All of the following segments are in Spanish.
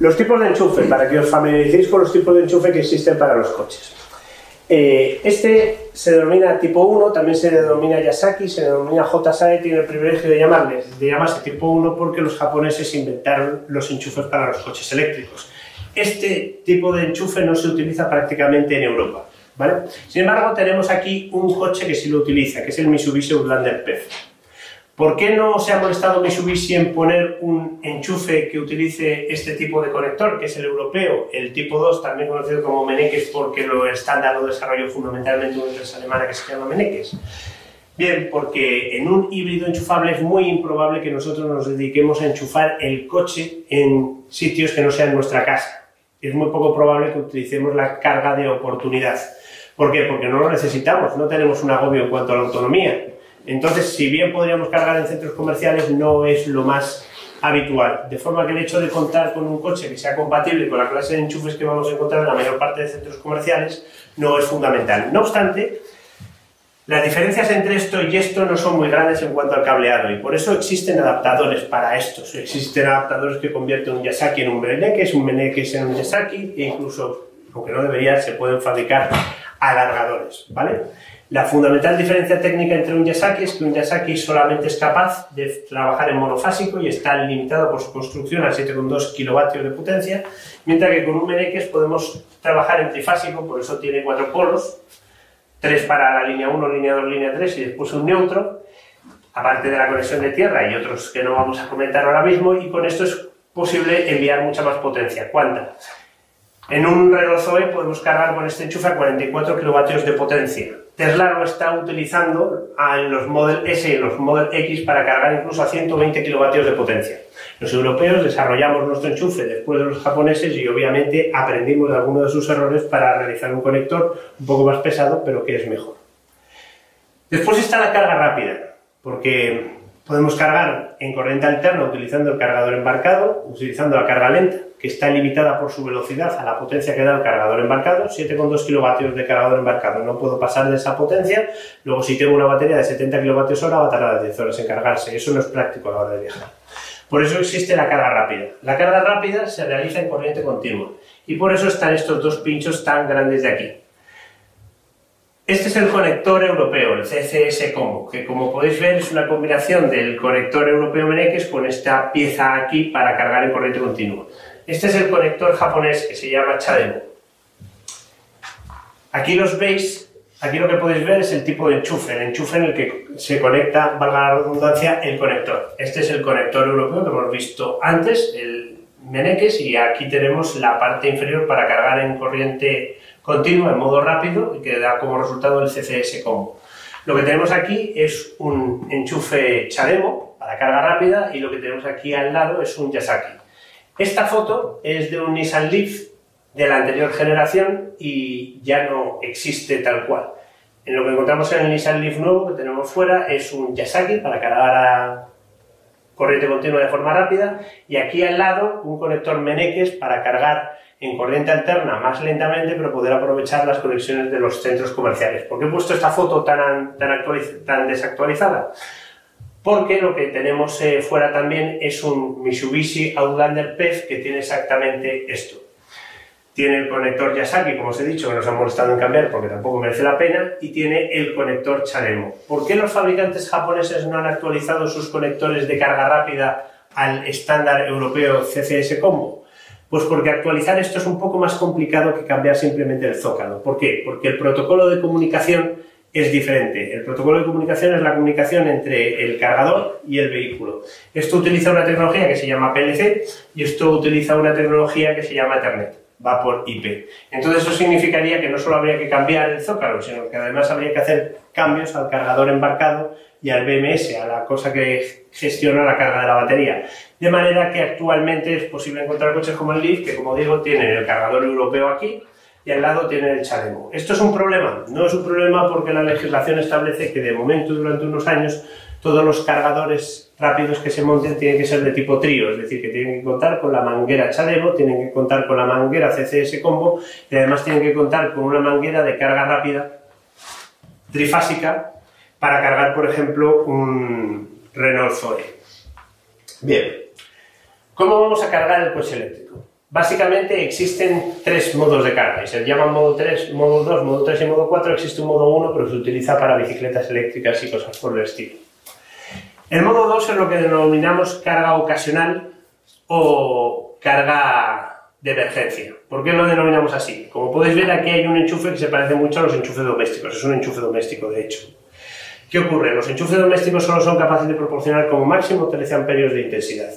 Los tipos de enchufe, para que os familiaricéis con los tipos de enchufe que existen para los coches. Eh, este se denomina tipo 1, también se denomina Yasaki, se denomina JSAE, tiene el privilegio de, llamarles, de llamarse tipo 1 porque los japoneses inventaron los enchufes para los coches eléctricos. Este tipo de enchufe no se utiliza prácticamente en Europa. ¿vale? Sin embargo, tenemos aquí un coche que sí lo utiliza, que es el Mitsubishi Outlander PEF. ¿Por qué no se ha molestado Mitsubishi en poner un enchufe que utilice este tipo de conector, que es el europeo, el tipo 2, también conocido como Meneques, porque lo estándar lo desarrolló fundamentalmente una empresa alemana que se llama Meneques? Bien, porque en un híbrido enchufable es muy improbable que nosotros nos dediquemos a enchufar el coche en sitios que no sean nuestra casa. Es muy poco probable que utilicemos la carga de oportunidad. ¿Por qué? Porque no lo necesitamos, no tenemos un agobio en cuanto a la autonomía. Entonces, si bien podríamos cargar en centros comerciales, no es lo más habitual. De forma que el hecho de contar con un coche que sea compatible con la clase de enchufes que vamos a encontrar en la mayor parte de centros comerciales no es fundamental. No obstante, las diferencias entre esto y esto no son muy grandes en cuanto al cableado y por eso existen adaptadores para estos. Existen adaptadores que convierten un Yasaki en un Meneques, un Meneques en un Yasaki e incluso, aunque no debería, se pueden fabricar alargadores, ¿vale? La fundamental diferencia técnica entre un Yasaki es que un Yasaki solamente es capaz de trabajar en monofásico y está limitado por su construcción a 7,2 kilovatios de potencia, mientras que con un Meneques podemos trabajar en trifásico, por eso tiene cuatro polos, tres para la línea 1, línea 2, línea 3 y después un neutro, aparte de la conexión de tierra y otros que no vamos a comentar ahora mismo, y con esto es posible enviar mucha más potencia. ¿Cuánta? En un reloj Zoe podemos cargar con este enchufe a 44 kilovatios de potencia. Tesla lo está utilizando en los Model S y en los Model X para cargar incluso a 120 kilovatios de potencia. Los europeos desarrollamos nuestro enchufe después de los japoneses y obviamente aprendimos de algunos de sus errores para realizar un conector un poco más pesado, pero que es mejor. Después está la carga rápida, porque podemos cargar en corriente alterna utilizando el cargador embarcado, utilizando la carga lenta, que está limitada por su velocidad a la potencia que da el cargador embarcado, 7,2 kilovatios de cargador embarcado, no puedo pasar de esa potencia, luego si tengo una batería de 70 kilovatios hora va a tardar 10 horas en cargarse, eso no es práctico a la hora de viajar. Por eso existe la carga rápida. La carga rápida se realiza en corriente continua y por eso están estos dos pinchos tan grandes de aquí. Este es el conector europeo, el CCS Combo, que como podéis ver es una combinación del conector europeo Meneques con esta pieza aquí para cargar en corriente continua. Este es el conector japonés que se llama Chademo. Aquí los veis Aquí lo que podéis ver es el tipo de enchufe, el enchufe en el que se conecta, valga la redundancia, el conector. Este es el conector europeo que hemos visto antes, el Meneques, y aquí tenemos la parte inferior para cargar en corriente continua, en modo rápido, y que da como resultado el CCS Combo. Lo que tenemos aquí es un enchufe Chademo para carga rápida y lo que tenemos aquí al lado es un Yasaki. Esta foto es de un Nissan Leaf de la anterior generación y ya no existe tal cual. En lo que encontramos en el Nissan Leaf nuevo que tenemos fuera es un Yasaki para cargar a corriente continua de forma rápida y aquí al lado un conector Meneques para cargar en corriente alterna más lentamente pero poder aprovechar las conexiones de los centros comerciales. ¿Por qué he puesto esta foto tan, tan, tan desactualizada? Porque lo que tenemos eh, fuera también es un Mitsubishi Outlander PEF que tiene exactamente esto tiene el conector Yasaki, como os he dicho, que nos han molestado en cambiar porque tampoco merece la pena, y tiene el conector Charemo. ¿Por qué los fabricantes japoneses no han actualizado sus conectores de carga rápida al estándar europeo CCS Combo? Pues porque actualizar esto es un poco más complicado que cambiar simplemente el zócalo. ¿Por qué? Porque el protocolo de comunicación es diferente. El protocolo de comunicación es la comunicación entre el cargador y el vehículo. Esto utiliza una tecnología que se llama PLC y esto utiliza una tecnología que se llama Ethernet va por IP. Entonces eso significaría que no solo habría que cambiar el zócalo, sino que además habría que hacer cambios al cargador embarcado y al BMS, a la cosa que gestiona la carga de la batería. De manera que actualmente es posible encontrar coches como el Leaf, que como digo, tienen el cargador europeo aquí y al lado tienen el Chalemo. ¿Esto es un problema? No es un problema porque la legislación establece que de momento, durante unos años, todos los cargadores rápidos que se monten tienen que ser de tipo trío, es decir, que tienen que contar con la manguera Chademo, tienen que contar con la manguera CCS Combo y además tienen que contar con una manguera de carga rápida trifásica para cargar, por ejemplo, un Renault Zoe. Bien, ¿cómo vamos a cargar el coche eléctrico? Básicamente existen tres modos de carga, y se llaman modo 3, modo 2, modo 3 y modo 4. Existe un modo 1, pero se utiliza para bicicletas eléctricas y cosas por el estilo. El modo 2 es lo que denominamos carga ocasional o carga de emergencia. ¿Por qué lo denominamos así? Como podéis ver, aquí hay un enchufe que se parece mucho a los enchufes domésticos. Es un enchufe doméstico, de hecho. ¿Qué ocurre? Los enchufes domésticos solo son capaces de proporcionar como máximo 13 amperios de intensidad.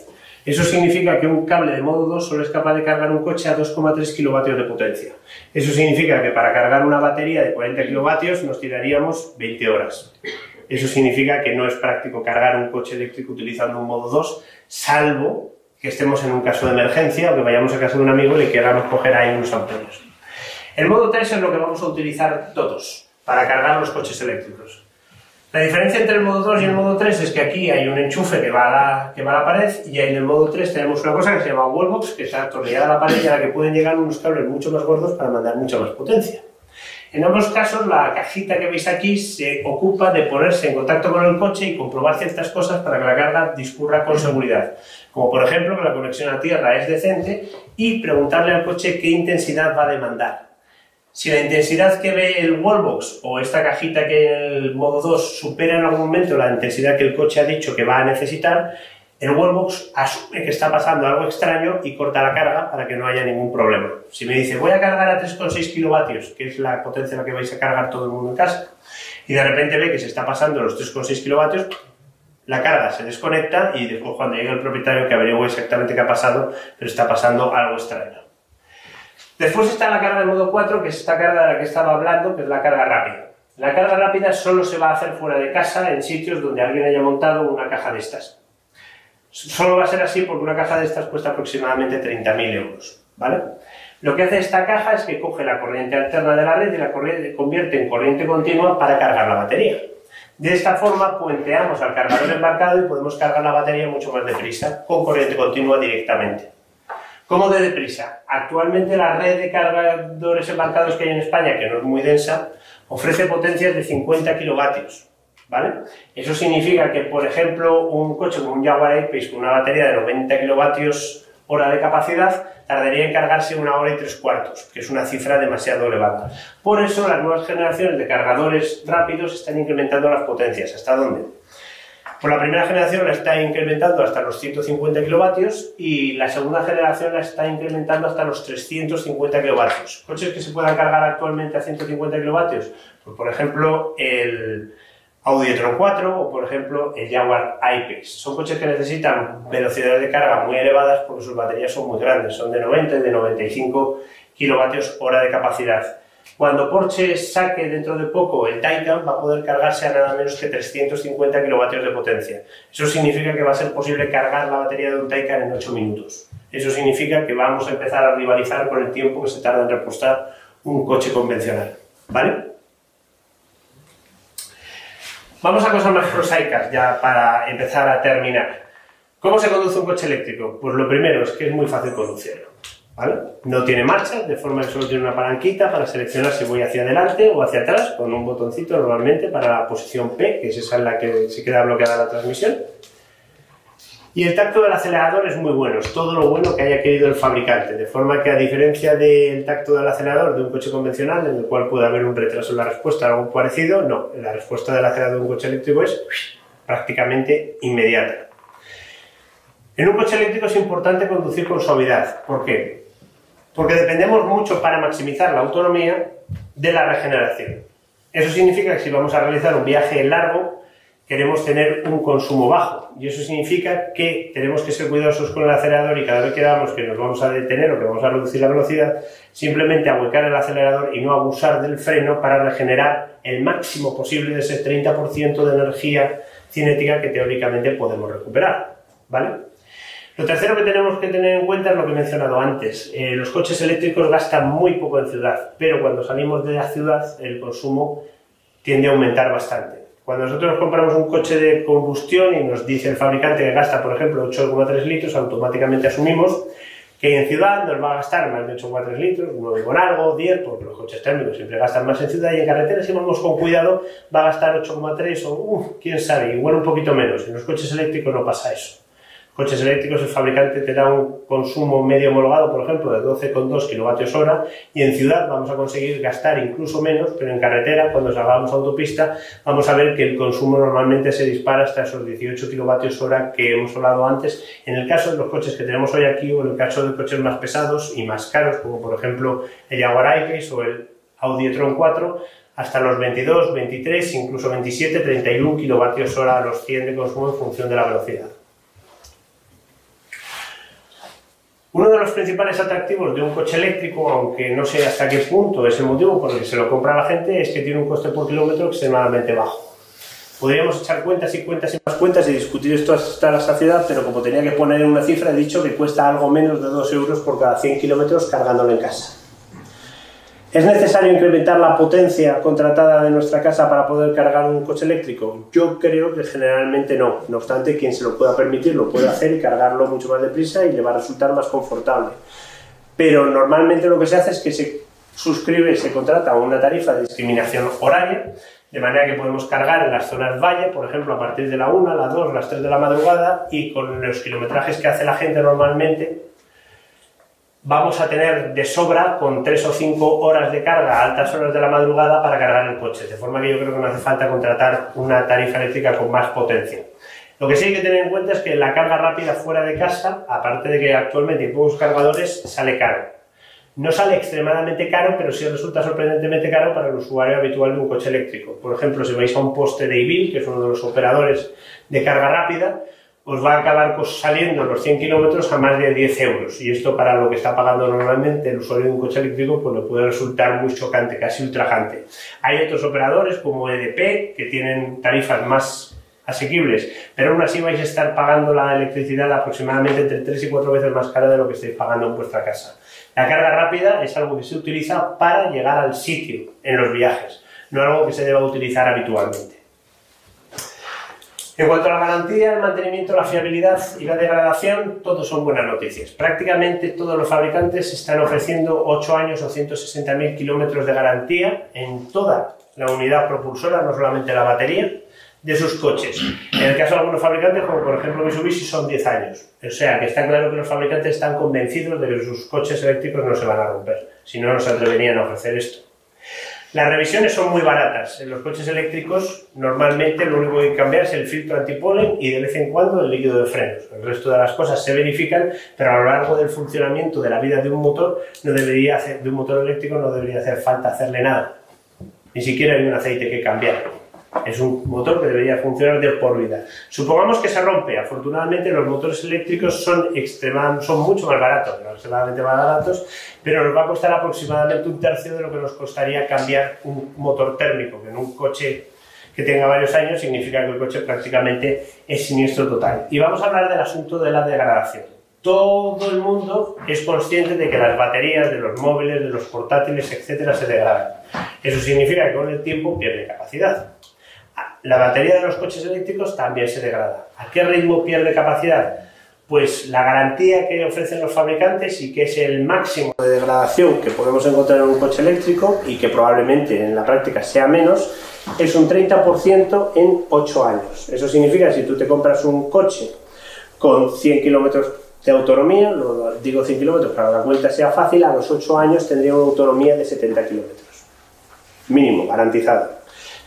Eso significa que un cable de modo 2 solo es capaz de cargar un coche a 2,3 kilovatios de potencia. Eso significa que para cargar una batería de 40 kilovatios nos tiraríamos 20 horas. Eso significa que no es práctico cargar un coche eléctrico utilizando un modo 2, salvo que estemos en un caso de emergencia o que vayamos a casa de un amigo y le queramos coger ahí unos amperios. El modo 3 es lo que vamos a utilizar todos para cargar los coches eléctricos. La diferencia entre el modo 2 y el modo 3 es que aquí hay un enchufe que va a la, pared y en el modo 3 tenemos una cosa que se llama wallbox que está atornillada a la pared y a la que pueden llegar unos cables mucho más gordos para mandar mucha más potencia. En ambos casos, la cajita que veis aquí se ocupa de ponerse en contacto con el coche y comprobar ciertas cosas para que la carga discurra con seguridad. Como por ejemplo que la conexión a tierra es decente y preguntarle al coche qué intensidad va a demandar. Si la intensidad que ve el wallbox o esta cajita que en el modo 2 supera en algún momento la intensidad que el coche ha dicho que va a necesitar, el wallbox asume que está pasando algo extraño y corta la carga para que no haya ningún problema. Si me dice voy a cargar a 3,6 kilovatios, que es la potencia a la que vais a cargar todo el mundo en casa, y de repente ve que se está pasando los 3,6 kilovatios, la carga se desconecta y después cuando llegue el propietario que averigüe exactamente qué ha pasado, pero está pasando algo extraño. Después está la carga de modo 4, que es esta carga de la que estaba hablando, que es la carga rápida. La carga rápida solo se va a hacer fuera de casa, en sitios donde alguien haya montado una caja de estas. Solo va a ser así porque una caja de estas cuesta aproximadamente 30.000 euros. ¿vale? Lo que hace esta caja es que coge la corriente alterna de la red y la convierte en corriente continua para cargar la batería. De esta forma puenteamos al cargador embarcado y podemos cargar la batería mucho más deprisa con corriente continua directamente. ¿Cómo de deprisa? Actualmente la red de cargadores embarcados que hay en España, que no es muy densa, ofrece potencias de 50 kilovatios. ¿Vale? Eso significa que, por ejemplo, un coche como un Jaguar I-Pace con una batería de 90 kilovatios hora de capacidad tardaría en cargarse una hora y tres cuartos, que es una cifra demasiado elevada. Por eso las nuevas generaciones de cargadores rápidos están incrementando las potencias. ¿Hasta dónde? Por la primera generación la está incrementando hasta los 150 kilovatios y la segunda generación la está incrementando hasta los 350 kilovatios. ¿Coches que se puedan cargar actualmente a 150 kilovatios? Pues por ejemplo el Audi e-tron 4 o por ejemplo el Jaguar I-Pace. Son coches que necesitan velocidades de carga muy elevadas porque sus baterías son muy grandes, son de 90 y de 95 kilovatios hora de capacidad. Cuando Porsche saque dentro de poco el Taycan, va a poder cargarse a nada menos que 350 kilovatios de potencia. Eso significa que va a ser posible cargar la batería de un Taycan en 8 minutos. Eso significa que vamos a empezar a rivalizar con el tiempo que se tarda en repostar un coche convencional. ¿Vale? Vamos a cosas más prosaicas ya para empezar a terminar. ¿Cómo se conduce un coche eléctrico? Pues lo primero es que es muy fácil conducirlo. No tiene marcha, de forma que solo tiene una palanquita para seleccionar si voy hacia adelante o hacia atrás, con un botoncito normalmente para la posición P, que es esa en la que se queda bloqueada la transmisión. Y el tacto del acelerador es muy bueno, es todo lo bueno que haya querido el fabricante, de forma que a diferencia del tacto del acelerador de un coche convencional, en el cual puede haber un retraso en la respuesta, algo parecido, no, la respuesta del acelerador de un coche eléctrico es prácticamente inmediata. En un coche eléctrico es importante conducir con suavidad. ¿Por qué? Porque dependemos mucho para maximizar la autonomía de la regeneración. Eso significa que si vamos a realizar un viaje largo, queremos tener un consumo bajo. Y eso significa que tenemos que ser cuidadosos con el acelerador y cada vez que damos que nos vamos a detener o que vamos a reducir la velocidad, simplemente ahuecar el acelerador y no abusar del freno para regenerar el máximo posible de ese 30% de energía cinética que teóricamente podemos recuperar. ¿Vale? Lo tercero que tenemos que tener en cuenta es lo que he mencionado antes. Eh, los coches eléctricos gastan muy poco en ciudad, pero cuando salimos de la ciudad el consumo tiende a aumentar bastante. Cuando nosotros compramos un coche de combustión y nos dice el fabricante que gasta, por ejemplo, 8,3 litros, automáticamente asumimos que en ciudad nos va a gastar más de 8,3 litros, 9 con algo, 10, porque los coches térmicos siempre gastan más en ciudad y en carretera, si vamos con cuidado, va a gastar 8,3 o, quién sabe, igual un poquito menos. En los coches eléctricos no pasa eso. Coches eléctricos el fabricante te da un consumo medio homologado, por ejemplo, de 12,2 kWh y en ciudad vamos a conseguir gastar incluso menos, pero en carretera, cuando salgamos a autopista, vamos a ver que el consumo normalmente se dispara hasta esos 18 kWh que hemos hablado antes, en el caso de los coches que tenemos hoy aquí o en el caso de coches más pesados y más caros, como por ejemplo el Jaguar I-Pace o el Audi e-tron 4, hasta los 22, 23, incluso 27, 31 kWh a los 100 de consumo en función de la velocidad. Uno de los principales atractivos de un coche eléctrico, aunque no sé hasta qué punto es el motivo por el que se lo compra la gente, es que tiene un coste por kilómetro extremadamente bajo. Podríamos echar cuentas y cuentas y más cuentas y discutir esto hasta la saciedad, pero como tenía que poner una cifra, he dicho que cuesta algo menos de 2 euros por cada 100 kilómetros cargándolo en casa. ¿Es necesario incrementar la potencia contratada de nuestra casa para poder cargar un coche eléctrico? Yo creo que generalmente no. No obstante, quien se lo pueda permitir lo puede hacer y cargarlo mucho más deprisa y le va a resultar más confortable. Pero normalmente lo que se hace es que se suscribe, se contrata una tarifa de discriminación horaria, de manera que podemos cargar en las zonas valle, por ejemplo, a partir de la 1, la 2, las 3 de la madrugada y con los kilometrajes que hace la gente normalmente, vamos a tener de sobra con 3 o 5 horas de carga a altas horas de la madrugada para cargar el coche, de forma que yo creo que no hace falta contratar una tarifa eléctrica con más potencia. Lo que sí hay que tener en cuenta es que la carga rápida fuera de casa, aparte de que actualmente hay pocos cargadores, sale caro. No sale extremadamente caro, pero sí resulta sorprendentemente caro para el usuario habitual de un coche eléctrico. Por ejemplo, si vais a un poste de Ibil, que es uno de los operadores de carga rápida, os va a acabar saliendo los 100 kilómetros a más de 10 euros. Y esto para lo que está pagando normalmente el usuario de un coche eléctrico, pues le puede resultar muy chocante, casi ultrajante. Hay otros operadores como EDP que tienen tarifas más asequibles, pero aún así vais a estar pagando la electricidad aproximadamente entre 3 y 4 veces más cara de lo que estáis pagando en vuestra casa. La carga rápida es algo que se utiliza para llegar al sitio en los viajes, no algo que se deba utilizar habitualmente. En cuanto a la garantía, el mantenimiento, la fiabilidad y la degradación, todos son buenas noticias. Prácticamente todos los fabricantes están ofreciendo 8 años o 160.000 kilómetros de garantía en toda la unidad propulsora, no solamente la batería, de sus coches. En el caso de algunos fabricantes, como por ejemplo Mitsubishi, son 10 años. O sea, que está claro que los fabricantes están convencidos de que sus coches eléctricos no se van a romper. Si no, no se atreverían a ofrecer esto. Las revisiones son muy baratas. En los coches eléctricos normalmente lo único que cambiar es el filtro antipolen y de vez en cuando el líquido de frenos. El resto de las cosas se verifican, pero a lo largo del funcionamiento de la vida de un motor no debería hacer, de un motor eléctrico no debería hacer falta hacerle nada. Ni siquiera hay un aceite que cambiar. Es un motor que debería funcionar de por vida. Supongamos que se rompe. Afortunadamente los motores eléctricos son, mucho más baratos, no extremadamente más baratos, pero nos va a costar aproximadamente un tercio de lo que nos costaría cambiar un motor térmico, que en un coche que tenga varios años significa que el coche prácticamente es siniestro total. Y vamos a hablar del asunto de la degradación. Todo el mundo es consciente de que las baterías de los móviles, de los portátiles, etcétera, se degradan. Eso significa que con el tiempo pierde capacidad la batería de los coches eléctricos también se degrada. ¿A qué ritmo pierde capacidad? Pues la garantía que ofrecen los fabricantes y que es el máximo de degradación que podemos encontrar en un coche eléctrico y que probablemente en la práctica sea menos, es un 30% en 8 años. Eso significa que si tú te compras un coche con 100 kilómetros de autonomía, lo digo 100 kilómetros para que la cuenta sea fácil, a los 8 años tendría una autonomía de 70 kilómetros. Mínimo, garantizado.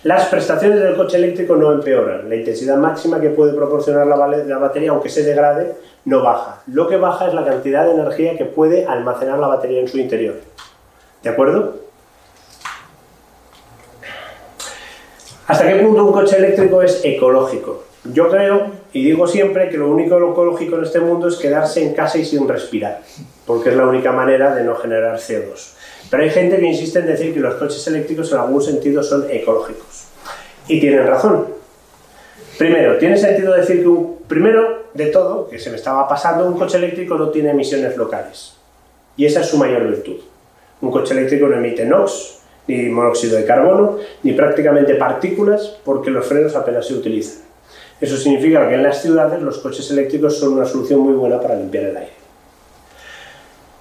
Las prestaciones del coche eléctrico no empeoran. La intensidad máxima que puede proporcionar la, batería, aunque se degrade, no baja. Lo que baja es la cantidad de energía que puede almacenar la batería en su interior. ¿De acuerdo? ¿Hasta qué punto un coche eléctrico es ecológico? Yo creo, y digo siempre, que lo único ecológico en este mundo es quedarse en casa y sin respirar, porque es la única manera de no generar CO2. Pero hay gente que insiste en decir que los coches eléctricos en algún sentido son ecológicos. Y tienen razón. Primero, tiene sentido decir que, un, primero de todo, que se me estaba pasando, un coche eléctrico no tiene emisiones locales. Y esa es su mayor virtud. Un coche eléctrico no emite NOx, ni monóxido de carbono, ni prácticamente partículas, porque los frenos apenas se utilizan. Eso significa que en las ciudades los coches eléctricos son una solución muy buena para limpiar el aire.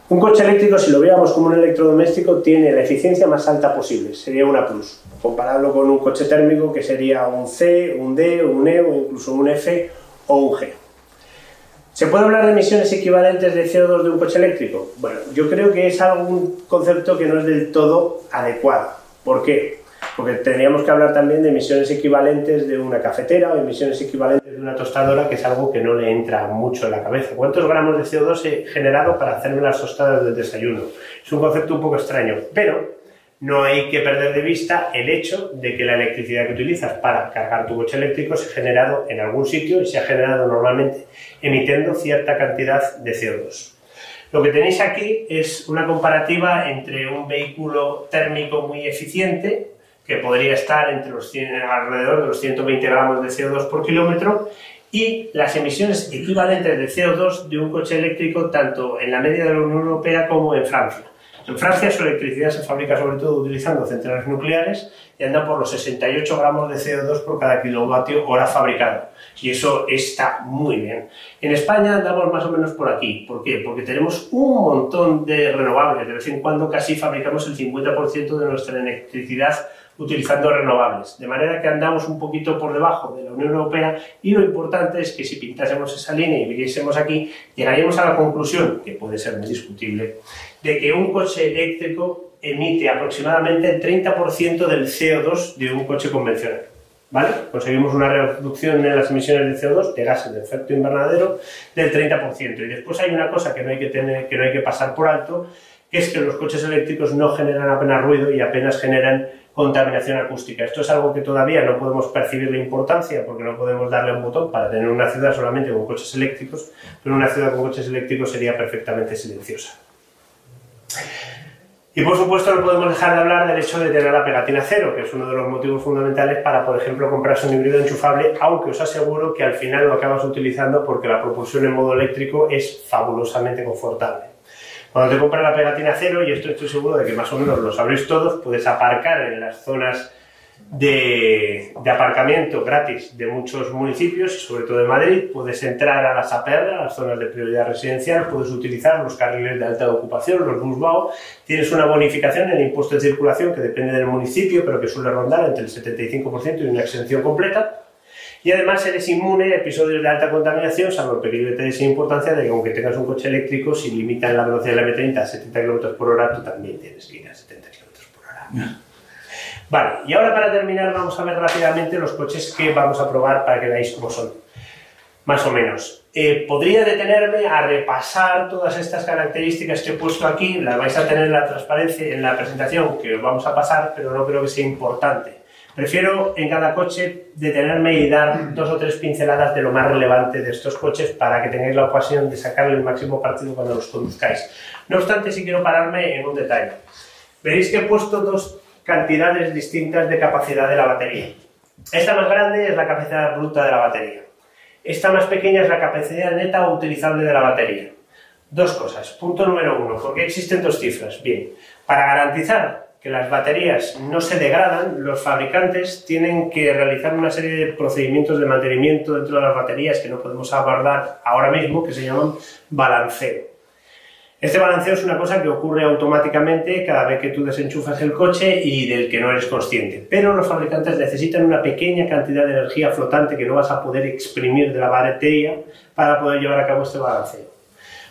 Un coche eléctrico, si lo veamos como un electrodoméstico, tiene la eficiencia más alta posible, sería una plus. Compararlo con un coche térmico que sería un C, un D, un E o incluso un F o un G. ¿Se puede hablar de emisiones equivalentes de CO2 de un coche eléctrico? Bueno, yo creo que es algún concepto que no es del todo adecuado. ¿Por qué? Porque tendríamos que hablar también de emisiones equivalentes de una cafetera o emisiones equivalentes una tostadora, que es algo que no le entra mucho en la cabeza. ¿Cuántos gramos de CO2 he generado para hacer unas tostadas del desayuno? Es un concepto un poco extraño, pero no hay que perder de vista el hecho de que la electricidad que utilizas para cargar tu coche eléctrico se ha generado en algún sitio y se ha generado normalmente emitiendo cierta cantidad de CO2. Lo que tenéis aquí es una comparativa entre un vehículo térmico muy eficiente, que podría estar entre los alrededor de los 120 gramos de CO2 por kilómetro, y las emisiones equivalentes de CO2 de un coche eléctrico tanto en la media de la Unión Europea como en Francia. En Francia su electricidad se fabrica sobre todo utilizando centrales nucleares y anda por los 68 gramos de CO2 por cada kilovatio hora fabricado. Y eso está muy bien. En España andamos más o menos por aquí. ¿Por qué? Porque tenemos un montón de renovables. De vez en cuando casi fabricamos el 50% de nuestra electricidad utilizando renovables, de manera que andamos un poquito por debajo de la Unión Europea y lo importante es que si pintásemos esa línea y viésemos aquí, llegaríamos a la conclusión, que puede ser muy discutible, de que un coche eléctrico emite aproximadamente el 30% del CO2 de un coche convencional. ¿Vale? Conseguimos una reducción en las emisiones de CO2, de gases de efecto invernadero, del 30%. Y después hay una cosa que no hay que, tener, que, no hay que pasar por alto, que es que los coches eléctricos no generan apenas ruido y apenas generan contaminación acústica. Esto es algo que todavía no podemos percibir la importancia porque no podemos darle un botón para tener una ciudad solamente con coches eléctricos, pero una ciudad con coches eléctricos sería perfectamente silenciosa. Y por supuesto no podemos dejar de hablar del hecho de tener la pegatina cero, que es uno de los motivos fundamentales para, por ejemplo, comprarse un híbrido enchufable, aunque os aseguro que al final lo acabas utilizando porque la propulsión en modo eléctrico es fabulosamente confortable. Cuando te compras la pegatina cero, y esto estoy seguro de que más o menos lo sabréis todos, puedes aparcar en las zonas de, aparcamiento gratis de muchos municipios, sobre todo de Madrid. Puedes entrar a las APR, a las zonas de prioridad residencial, puedes utilizar los carriles de alta ocupación, los busbao. Tienes una bonificación en el impuesto de circulación que depende del municipio, pero que suele rondar entre el 75% y una exención completa. Y además eres inmune a episodios de alta contaminación, salvo el peligro de sin importancia de que aunque tengas un coche eléctrico, si limitan la velocidad de la M30 a 70 km por hora, tú también tienes que ir a 70 km por hora. Vale, y ahora para terminar vamos a ver rápidamente los coches que vamos a probar para que veáis cómo son. Más o menos. Eh, podría detenerme a repasar todas estas características que he puesto aquí, las vais a tener en la transparencia, en la presentación que os vamos a pasar, pero no creo que sea importante. Prefiero en cada coche detenerme y dar dos o tres pinceladas de lo más relevante de estos coches para que tengáis la ocasión de sacarle el máximo partido cuando los conduzcáis. No obstante, sí quiero pararme en un detalle. Veréis que he puesto dos cantidades distintas de capacidad de la batería. Esta más grande es la capacidad bruta de la batería. Esta más pequeña es la capacidad neta o utilizable de la batería. Dos cosas. Punto número uno. ¿Por qué existen dos cifras? Bien, para garantizar que las baterías no se degradan, los fabricantes tienen que realizar una serie de procedimientos de mantenimiento dentro de las baterías que no podemos abordar ahora mismo, que se llaman balanceo. Este balanceo es una cosa que ocurre automáticamente cada vez que tú desenchufas el coche y del que no eres consciente. Pero los fabricantes necesitan una pequeña cantidad de energía flotante que no vas a poder exprimir de la batería para poder llevar a cabo este balanceo.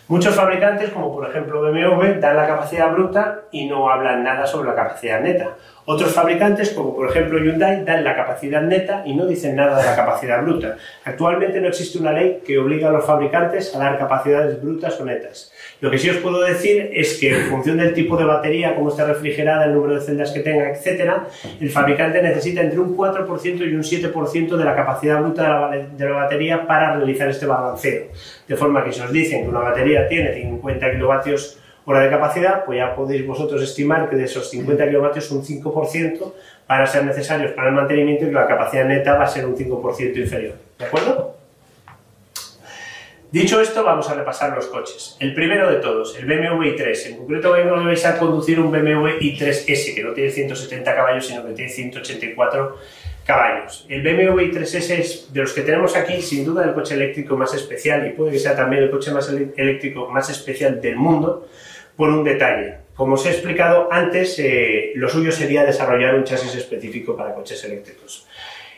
Muchos fabricantes, como por ejemplo BMW, dan la capacidad bruta y no hablan nada sobre la capacidad neta. Otros fabricantes, como por ejemplo Hyundai, dan la capacidad neta y no dicen nada de la capacidad bruta. Actualmente no existe una ley que obliga a los fabricantes a dar capacidades brutas o netas. Lo que sí os puedo decir es que en función del tipo de batería, cómo está refrigerada, el número de celdas que tenga, etc., el fabricante necesita entre un 4% y un 7% de la capacidad bruta de la, batería para realizar este balanceo. De forma que si os dicen que una batería tiene 50 kilovatios hora de capacidad, pues ya podéis vosotros estimar que de esos 50 kilovatios un 5% van a ser necesarios para el mantenimiento y que la capacidad neta va a ser un 5% inferior. ¿De acuerdo? Dicho esto, vamos a repasar los coches. El primero de todos, el BMW i3. En concreto, vais a conducir un BMW i3S, que no tiene 170 caballos, sino que tiene 184 caballos. El BMW i3S es de los que tenemos aquí, sin duda, el coche eléctrico más especial y puede que sea también el coche más eléctrico más especial del mundo, por un detalle. Como os he explicado antes, eh, lo suyo sería desarrollar un chasis específico para coches eléctricos.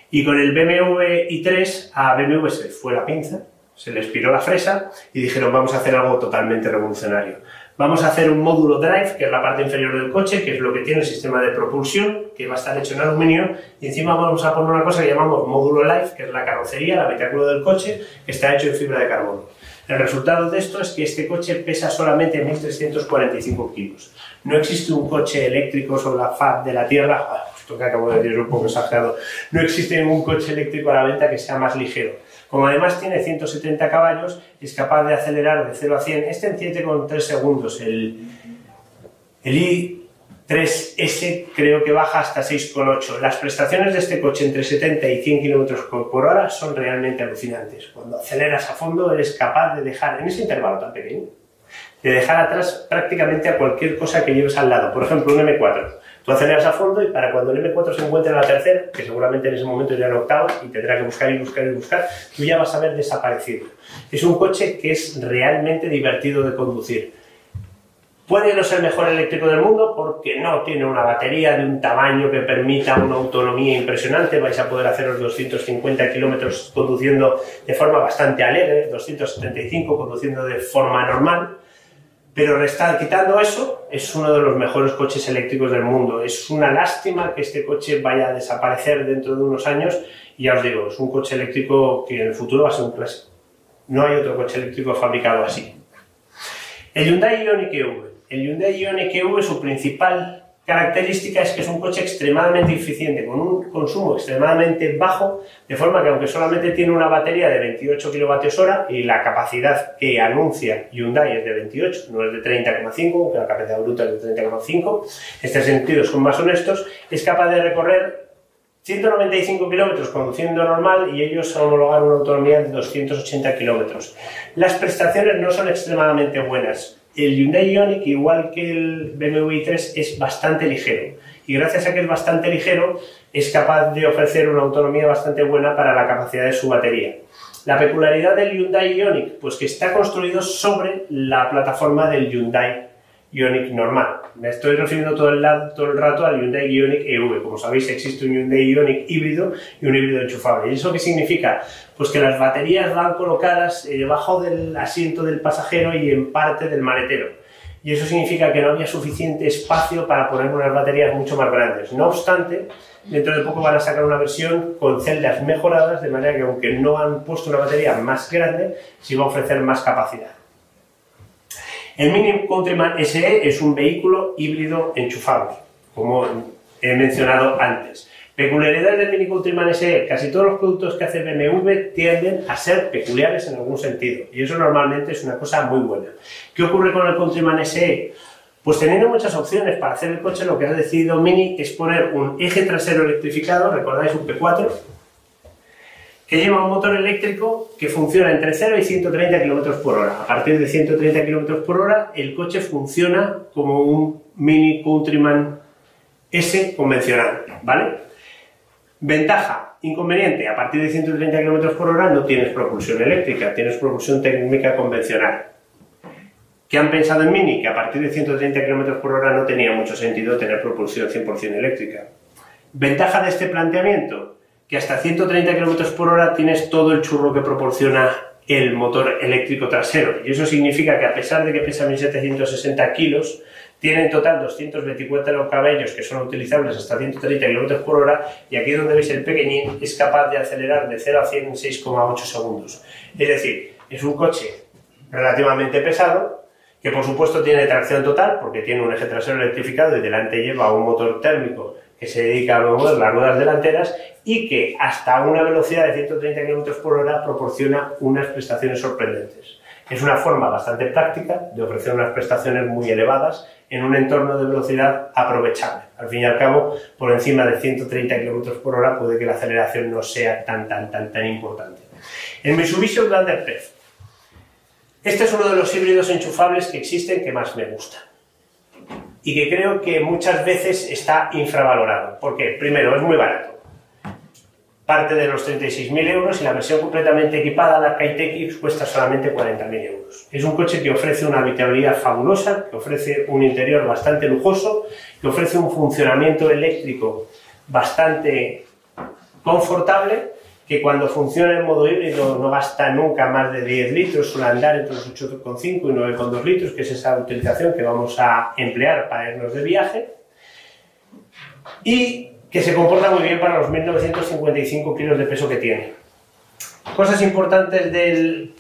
Y con el BMW i3 a BMW se fue la pinza se les piró la fresa y dijeron vamos a hacer algo totalmente revolucionario. Vamos a hacer un módulo drive, que es la parte inferior del coche, que es lo que tiene el sistema de propulsión, que va a estar hecho en aluminio, y encima vamos a poner una cosa que llamamos módulo live, que es la carrocería, el habitáculo del coche, que está hecho en fibra de carbono. El resultado de esto es que este coche pesa solamente 1.345 kilos. No existe un coche eléctrico sobre la faz de la Tierra, esto que acabo de decir es un poco exagerado, no existe ningún coche eléctrico a la venta que sea más ligero como además tiene 170 caballos, es capaz de acelerar de 0 a 100, este en 7,3 segundos. El, el i3S creo que baja hasta 6,8. Las prestaciones de este coche entre 70 y 100 km por hora son realmente alucinantes. Cuando aceleras a fondo eres capaz de dejar, en ese intervalo tan pequeño, de dejar atrás prácticamente a cualquier cosa que lleves al lado. Por ejemplo, un M4 Tú aceleras a fondo y para cuando el M4 se encuentre en la tercera, que seguramente en ese momento ya en octava y tendrá que buscar y buscar y buscar, tú ya vas a haber desaparecido. Es un coche que es realmente divertido de conducir. Puede no ser el mejor eléctrico del mundo porque no tiene una batería de un tamaño que permita una autonomía impresionante. Vais a poder hacer los 250 kilómetros conduciendo de forma bastante alegre, 275 conduciendo de forma normal. Pero restar, quitando eso, es uno de los mejores coches eléctricos del mundo. Es una lástima que este coche vaya a desaparecer dentro de unos años. Y ya os digo, es un coche eléctrico que en el futuro va a ser un clásico. No hay otro coche eléctrico fabricado así. El Hyundai Ioniq EV. El Hyundai Ioniq EV, su principal característica es que es un coche extremadamente eficiente, con un consumo extremadamente bajo, de forma que aunque solamente tiene una batería de 28 kWh y la capacidad que anuncia Hyundai es de 28, no es de 30,5, aunque la capacidad bruta es de 30,5, estos sentidos son más honestos, es capaz de recorrer 195 kilómetros conduciendo normal y ellos homologan una autonomía de 280 kilómetros. Las prestaciones no son extremadamente buenas, el Hyundai Ioniq, igual que el BMW i3, es bastante ligero. Y gracias a que es bastante ligero, es capaz de ofrecer una autonomía bastante buena para la capacidad de su batería. La peculiaridad del Hyundai Ioniq, pues que está construido sobre la plataforma del Hyundai Ioniq normal. Me estoy refiriendo todo el, todo el rato al Hyundai Ioniq EV. Como sabéis, existe un Hyundai Ioniq híbrido y un híbrido enchufable. ¿Y eso qué significa? Pues que las baterías van colocadas eh, debajo del asiento del pasajero y en parte del maletero. Y eso significa que no había suficiente espacio para poner unas baterías mucho más grandes. No obstante, dentro de poco van a sacar una versión con celdas mejoradas, de manera que aunque no han puesto una batería más grande, sí va a ofrecer más capacidad. El Mini Countryman SE es un vehículo híbrido enchufable, como he mencionado antes. Peculiaridad del Mini Countryman SE, casi todos los productos que hace BMW tienden a ser peculiares en algún sentido, y eso normalmente es una cosa muy buena. ¿Qué ocurre con el Countryman SE? Pues teniendo muchas opciones para hacer el coche, lo que ha decidido Mini es poner un eje trasero electrificado, recordáis un P4, que lleva un motor eléctrico que funciona entre 0 y 130 km por hora. A partir de 130 km por hora, el coche funciona como un Mini Countryman S convencional, ¿vale? Ventaja, inconveniente, a partir de 130 km por hora no tienes propulsión eléctrica, tienes propulsión térmica convencional. ¿Qué han pensado en Mini? Que a partir de 130 km por hora no tenía mucho sentido tener propulsión 100% eléctrica. Ventaja de este planteamiento, que hasta 130 km por hora tienes todo el churro que proporciona el motor eléctrico trasero. Y eso significa que a pesar de que pesa 1760 kilos, tiene en total 224 cabellos que son utilizables hasta 130 km por hora y aquí donde veis el pequeñín es capaz de acelerar de 0 a 100 en 6,8 segundos. Es decir, es un coche relativamente pesado que por supuesto tiene tracción total porque tiene un eje trasero electrificado y delante lleva un motor térmico que se dedica a las ruedas delanteras y que hasta una velocidad de 130 km por hora proporciona unas prestaciones sorprendentes. Es una forma bastante práctica de ofrecer unas prestaciones muy elevadas en un entorno de velocidad aprovechable. Al fin y al cabo, por encima de 130 km por hora puede que la aceleración no sea tan, tan, tan, tan importante. El Mitsubishi Outlander PEF. Este es uno de los híbridos enchufables que existen que más me gusta y que creo que muchas veces está infravalorado. ¿Por qué? Primero, es muy barato. Parte de los 36.000 euros y la versión completamente equipada, la Kitec cuesta solamente 40.000 euros. Es un coche que ofrece una habitabilidad fabulosa, que ofrece un interior bastante lujoso, que ofrece un funcionamiento eléctrico bastante confortable que cuando funciona en modo híbrido no gasta nunca más de 10 litros, suele andar entre los 8,5 y 9,2 litros, que es esa utilización que vamos a emplear para irnos de viaje. Y que se comporta muy bien para los 1955 kilos de peso que tiene. Cosas importantes del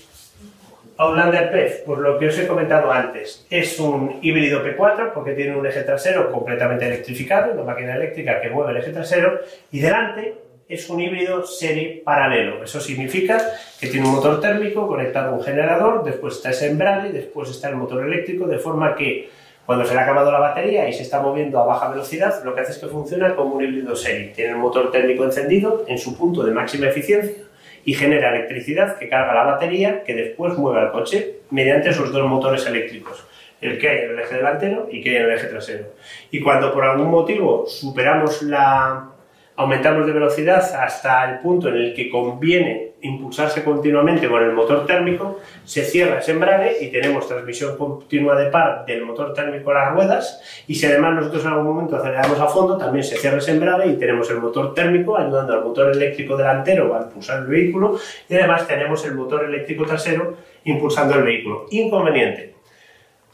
Outlander PEF, pues lo que os he comentado antes, es un híbrido P4 porque tiene un eje trasero completamente electrificado, una máquina eléctrica que mueve el eje trasero, y delante es un híbrido serie paralelo. Eso significa que tiene un motor térmico conectado a un generador, después está ese embrague, después está el motor eléctrico, de forma que cuando se le ha acabado la batería y se está moviendo a baja velocidad, lo que hace es que funciona como un híbrido serie. Tiene el motor térmico encendido en su punto de máxima eficiencia y genera electricidad que carga la batería que después mueve al coche mediante esos dos motores eléctricos, el que hay en el eje delantero y que hay en el eje trasero. Y cuando por algún motivo superamos la, aumentamos de velocidad hasta el punto en el que conviene impulsarse continuamente con el motor térmico, se cierra ese embrague y tenemos transmisión continua de par del motor térmico a las ruedas y si además nosotros en algún momento aceleramos a fondo, también se cierra ese embrague y tenemos el motor térmico ayudando al motor eléctrico delantero a impulsar el vehículo y además tenemos el motor eléctrico trasero impulsando el vehículo. Inconveniente.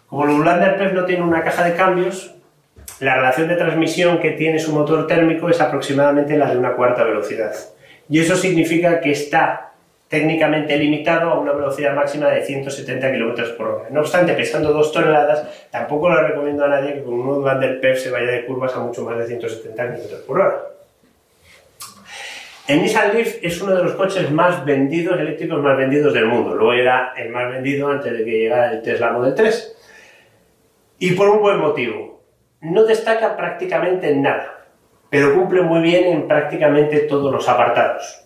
Como el Ulander PEF no tiene una caja de cambios, la relación de transmisión que tiene su motor térmico es aproximadamente la de una cuarta velocidad. Y eso significa que está técnicamente limitado a una velocidad máxima de 170 km por hora. No obstante, pesando 2 toneladas, tampoco le recomiendo a nadie que con un Outlander PEF se vaya de curvas a mucho más de 170 km por hora. El Nissan Leaf es uno de los coches más vendidos, eléctricos más vendidos del mundo. Lo era el más vendido antes de que llegara el Tesla Model 3. Y por un buen motivo no destaca prácticamente en nada, pero cumple muy bien en prácticamente todos los apartados.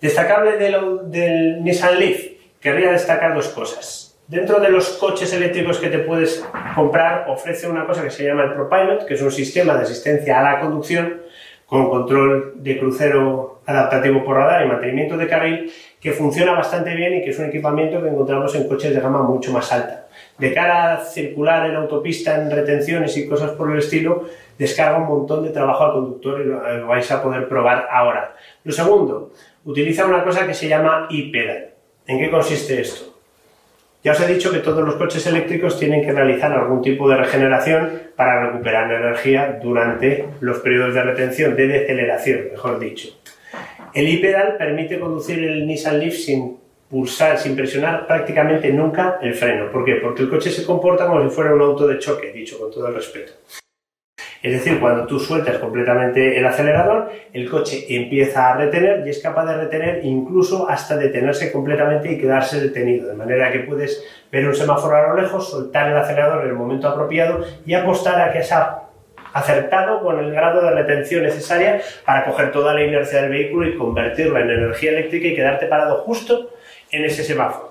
Destacable del, Nissan Leaf, querría destacar dos cosas. Dentro de los coches eléctricos que te puedes comprar, ofrece una cosa que se llama el ProPilot, que es un sistema de asistencia a la conducción con control de crucero adaptativo por radar y mantenimiento de carril, que funciona bastante bien y que es un equipamiento que encontramos en coches de gama mucho más alta de cara a circular en autopista, en retenciones y cosas por el estilo, descarga un montón de trabajo al conductor y lo, vais a poder probar ahora. Lo segundo, utiliza una cosa que se llama e-pedal. ¿En qué consiste esto? Ya os he dicho que todos los coches eléctricos tienen que realizar algún tipo de regeneración para recuperar energía durante los periodos de retención, de deceleración, mejor dicho. El e-pedal permite conducir el Nissan Leaf sin pulsar, sin presionar prácticamente nunca el freno. ¿Por qué? Porque el coche se comporta como si fuera un auto de choque, dicho con todo el respeto. Es decir, cuando tú sueltas completamente el acelerador, el coche empieza a retener y es capaz de retener incluso hasta detenerse completamente y quedarse detenido. De manera que puedes ver un semáforo a lo lejos, soltar el acelerador en el momento apropiado y apostar a que ha acertado con el grado de retención necesaria para coger toda la inercia del vehículo y convertirla en energía eléctrica y quedarte parado justo en ese semáforo.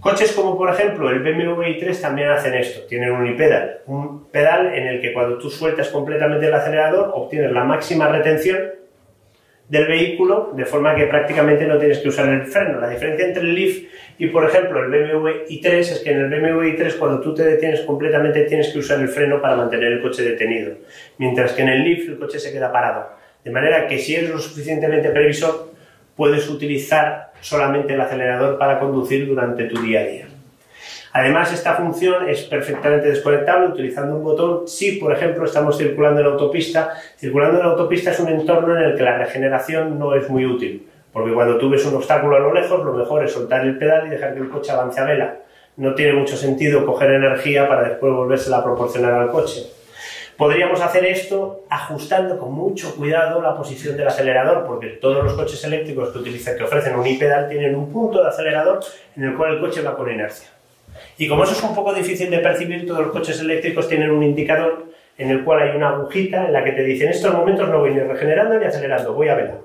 Coches como por ejemplo el BMW i3 también hacen esto, tienen un pedal un pedal en el que cuando tú sueltas completamente el acelerador obtienes la máxima retención del vehículo de forma que prácticamente no tienes que usar el freno. La diferencia entre el Leaf y por ejemplo el BMW i3 es que en el BMW i3 cuando tú te detienes completamente tienes que usar el freno para mantener el coche detenido, mientras que en el Leaf el coche se queda parado. De manera que si eres lo suficientemente previsor puedes utilizar solamente el acelerador para conducir durante tu día a día. Además, esta función es perfectamente desconectable utilizando un botón si, por ejemplo, estamos circulando en autopista. Circulando en autopista es un entorno en el que la regeneración no es muy útil, porque cuando tú ves un obstáculo a lo lejos, lo mejor es soltar el pedal y dejar que el coche avance a vela. No tiene mucho sentido coger energía para después volvérsela a proporcionar al coche. Podríamos hacer esto ajustando con mucho cuidado la posición del acelerador, porque todos los coches eléctricos que, utilizan, que ofrecen un i-pedal tienen un punto de acelerador en el cual el coche va con inercia. Y como eso es un poco difícil de percibir, todos los coches eléctricos tienen un indicador en el cual hay una agujita en la que te dice en estos momentos no voy ni regenerando ni acelerando, voy a velar.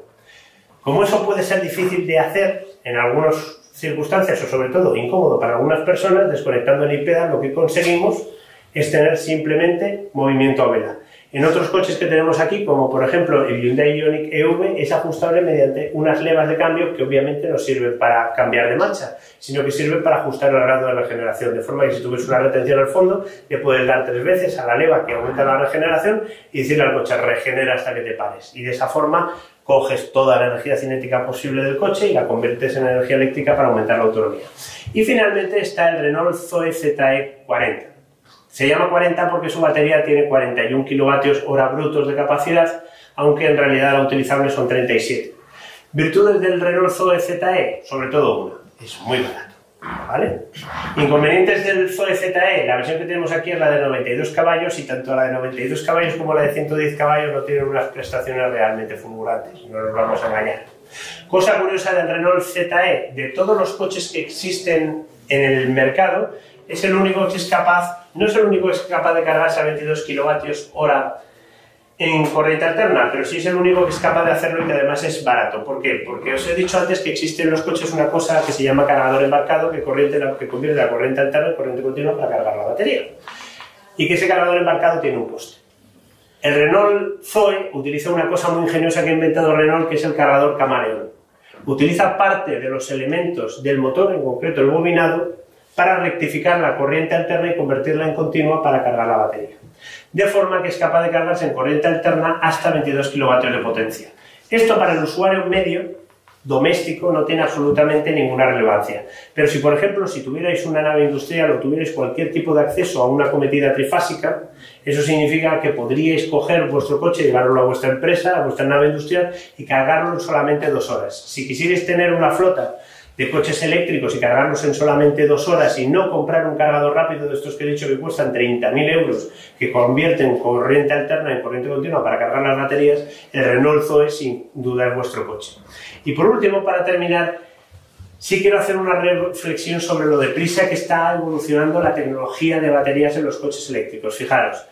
Como eso puede ser difícil de hacer en algunas circunstancias o sobre todo incómodo para algunas personas, desconectando el i-pedal lo que conseguimos es tener simplemente movimiento a vela. En otros coches que tenemos aquí, como por ejemplo el Hyundai Ioniq EV, es ajustable mediante unas levas de cambio que obviamente no sirven para cambiar de marcha, sino que sirven para ajustar el grado de regeneración. De forma que si tuvies una retención al fondo, le puedes dar tres veces a la leva que aumenta la regeneración y decirle al coche regenera hasta que te pares. Y de esa forma coges toda la energía cinética posible del coche y la conviertes en energía eléctrica para aumentar la autonomía. Y finalmente está el Renault Zoe ZE 40 se llama 40 porque su batería tiene 41 kilovatios hora brutos de capacidad, aunque en realidad la utilizable son 37. Virtudes del Renault Zoe ZE, sobre todo una, es muy barato. ¿Vale? Inconvenientes del Zoe ZE, la versión que tenemos aquí es la de 92 caballos y tanto la de 92 caballos como la de 110 caballos no tienen unas prestaciones realmente fulgurantes, no nos vamos a engañar. Cosa curiosa del Renault ZE, de todos los coches que existen en el mercado, es el único que es capaz, no es el único que es capaz de cargarse a 22 kilovatios hora en corriente alterna, pero sí es el único que es capaz de hacerlo y que además es barato. ¿Por qué? Porque os he dicho antes que existe en los coches una cosa que se llama cargador embarcado que, convierte la corriente alterna en corriente continua para cargar la batería. Y que ese cargador embarcado tiene un coste. El Renault Zoe utiliza una cosa muy ingeniosa que ha inventado Renault, que es el cargador camaleón. Utiliza parte de los elementos del motor, en concreto el bobinado, para rectificar la corriente alterna y convertirla en continua para cargar la batería. De forma que es capaz de cargarse en corriente alterna hasta 22 kilovatios de potencia. Esto para el usuario medio doméstico no tiene absolutamente ninguna relevancia. Pero si, por ejemplo, si tuvierais una nave industrial o tuvierais cualquier tipo de acceso a una cometida trifásica, eso significa que podríais coger vuestro coche, llevarlo a vuestra empresa, a vuestra nave industrial y cargarlo en solamente dos horas. Si quisierais tener una flota de coches eléctricos y cargarlos en solamente dos horas y no comprar un cargador rápido de estos que he dicho que cuestan 30.000 euros, que convierten corriente alterna en corriente continua para cargar las baterías, el Renault Zoe sin duda es vuestro coche. Y por último, para terminar, sí quiero hacer una reflexión sobre lo deprisa que está evolucionando la tecnología de baterías en los coches eléctricos. Fijaros,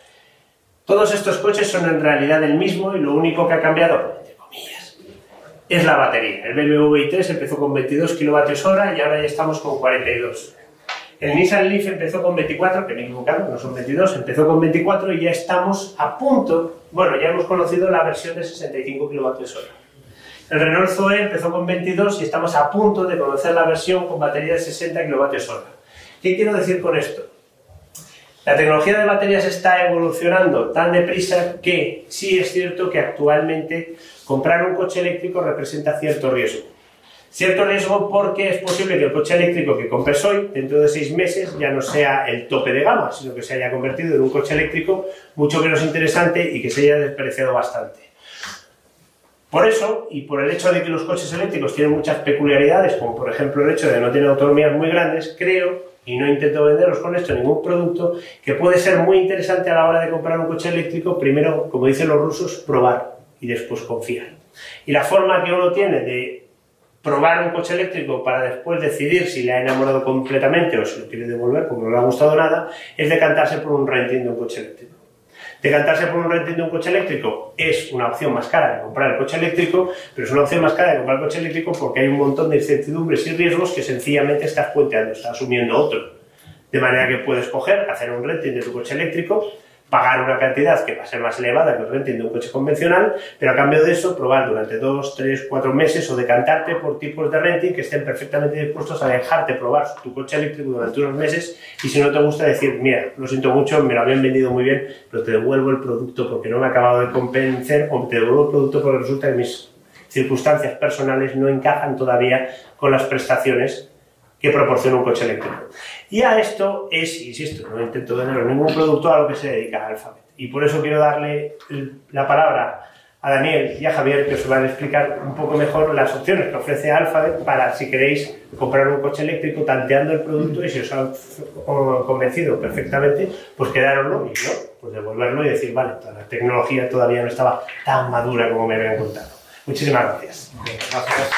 todos estos coches son en realidad el mismo y lo único que ha cambiado, es la batería. El BMW i3 empezó con 22 kWh y ahora ya estamos con 42. El Nissan Leaf empezó con 24, que me he equivocado, no son 22, empezó con 24 y ya estamos a punto, bueno, ya hemos conocido la versión de 65 kWh. El Renault Zoe empezó con 22 y estamos a punto de conocer la versión con batería de 60 kWh. ¿Qué quiero decir con esto? La tecnología de baterías está evolucionando tan deprisa que sí es cierto que actualmente comprar un coche eléctrico representa cierto riesgo. Cierto riesgo porque es posible que el coche eléctrico que compres hoy, dentro de seis meses, ya no sea el tope de gama, sino que se haya convertido en un coche eléctrico mucho menos interesante y que se haya despreciado bastante. Por eso, y por el hecho de que los coches eléctricos tienen muchas peculiaridades, como por ejemplo el hecho de no tener autonomías muy grandes, creo y no intento venderos con esto ningún producto, que puede ser muy interesante a la hora de comprar un coche eléctrico, primero, como dicen los rusos, probar y después confiar. Y la forma que uno tiene de probar un coche eléctrico para después decidir si le ha enamorado completamente o si lo quiere devolver porque no le ha gustado nada, es decantarse por un renting de un coche eléctrico. Decantarse por un renting de un coche eléctrico es una opción más cara de comprar el coche eléctrico, pero es una opción más cara de comprar el coche eléctrico porque hay un montón de incertidumbres y riesgos que sencillamente estás puenteando, estás asumiendo otro. De manera que puedes coger, hacer un renting de tu coche eléctrico, pagar una cantidad que va a ser más elevada que renting de un coche convencional, pero a cambio de eso probar durante dos, tres, cuatro meses o decantarte por tipos de renting que estén perfectamente dispuestos a dejarte probar tu coche eléctrico durante unos meses y si no te gusta decir, mira, lo siento mucho, me lo habían vendido muy bien, pero te devuelvo el producto porque no me ha acabado de convencer o te devuelvo el producto porque resulta que mis circunstancias personales no encajan todavía con las prestaciones que proporciona un coche eléctrico. Y a esto es, insisto, no intento vender ningún producto a lo que se dedica Alphabet. Y por eso quiero darle la palabra a Daniel y a Javier que os van a explicar un poco mejor las opciones que ofrece Alphabet para si queréis comprar un coche eléctrico tanteando el producto y si os ha convencido perfectamente, pues quedároslo y no, pues devolverlo y decir, vale, la tecnología todavía no estaba tan madura como me habían contado. Muchísimas gracias. gracias.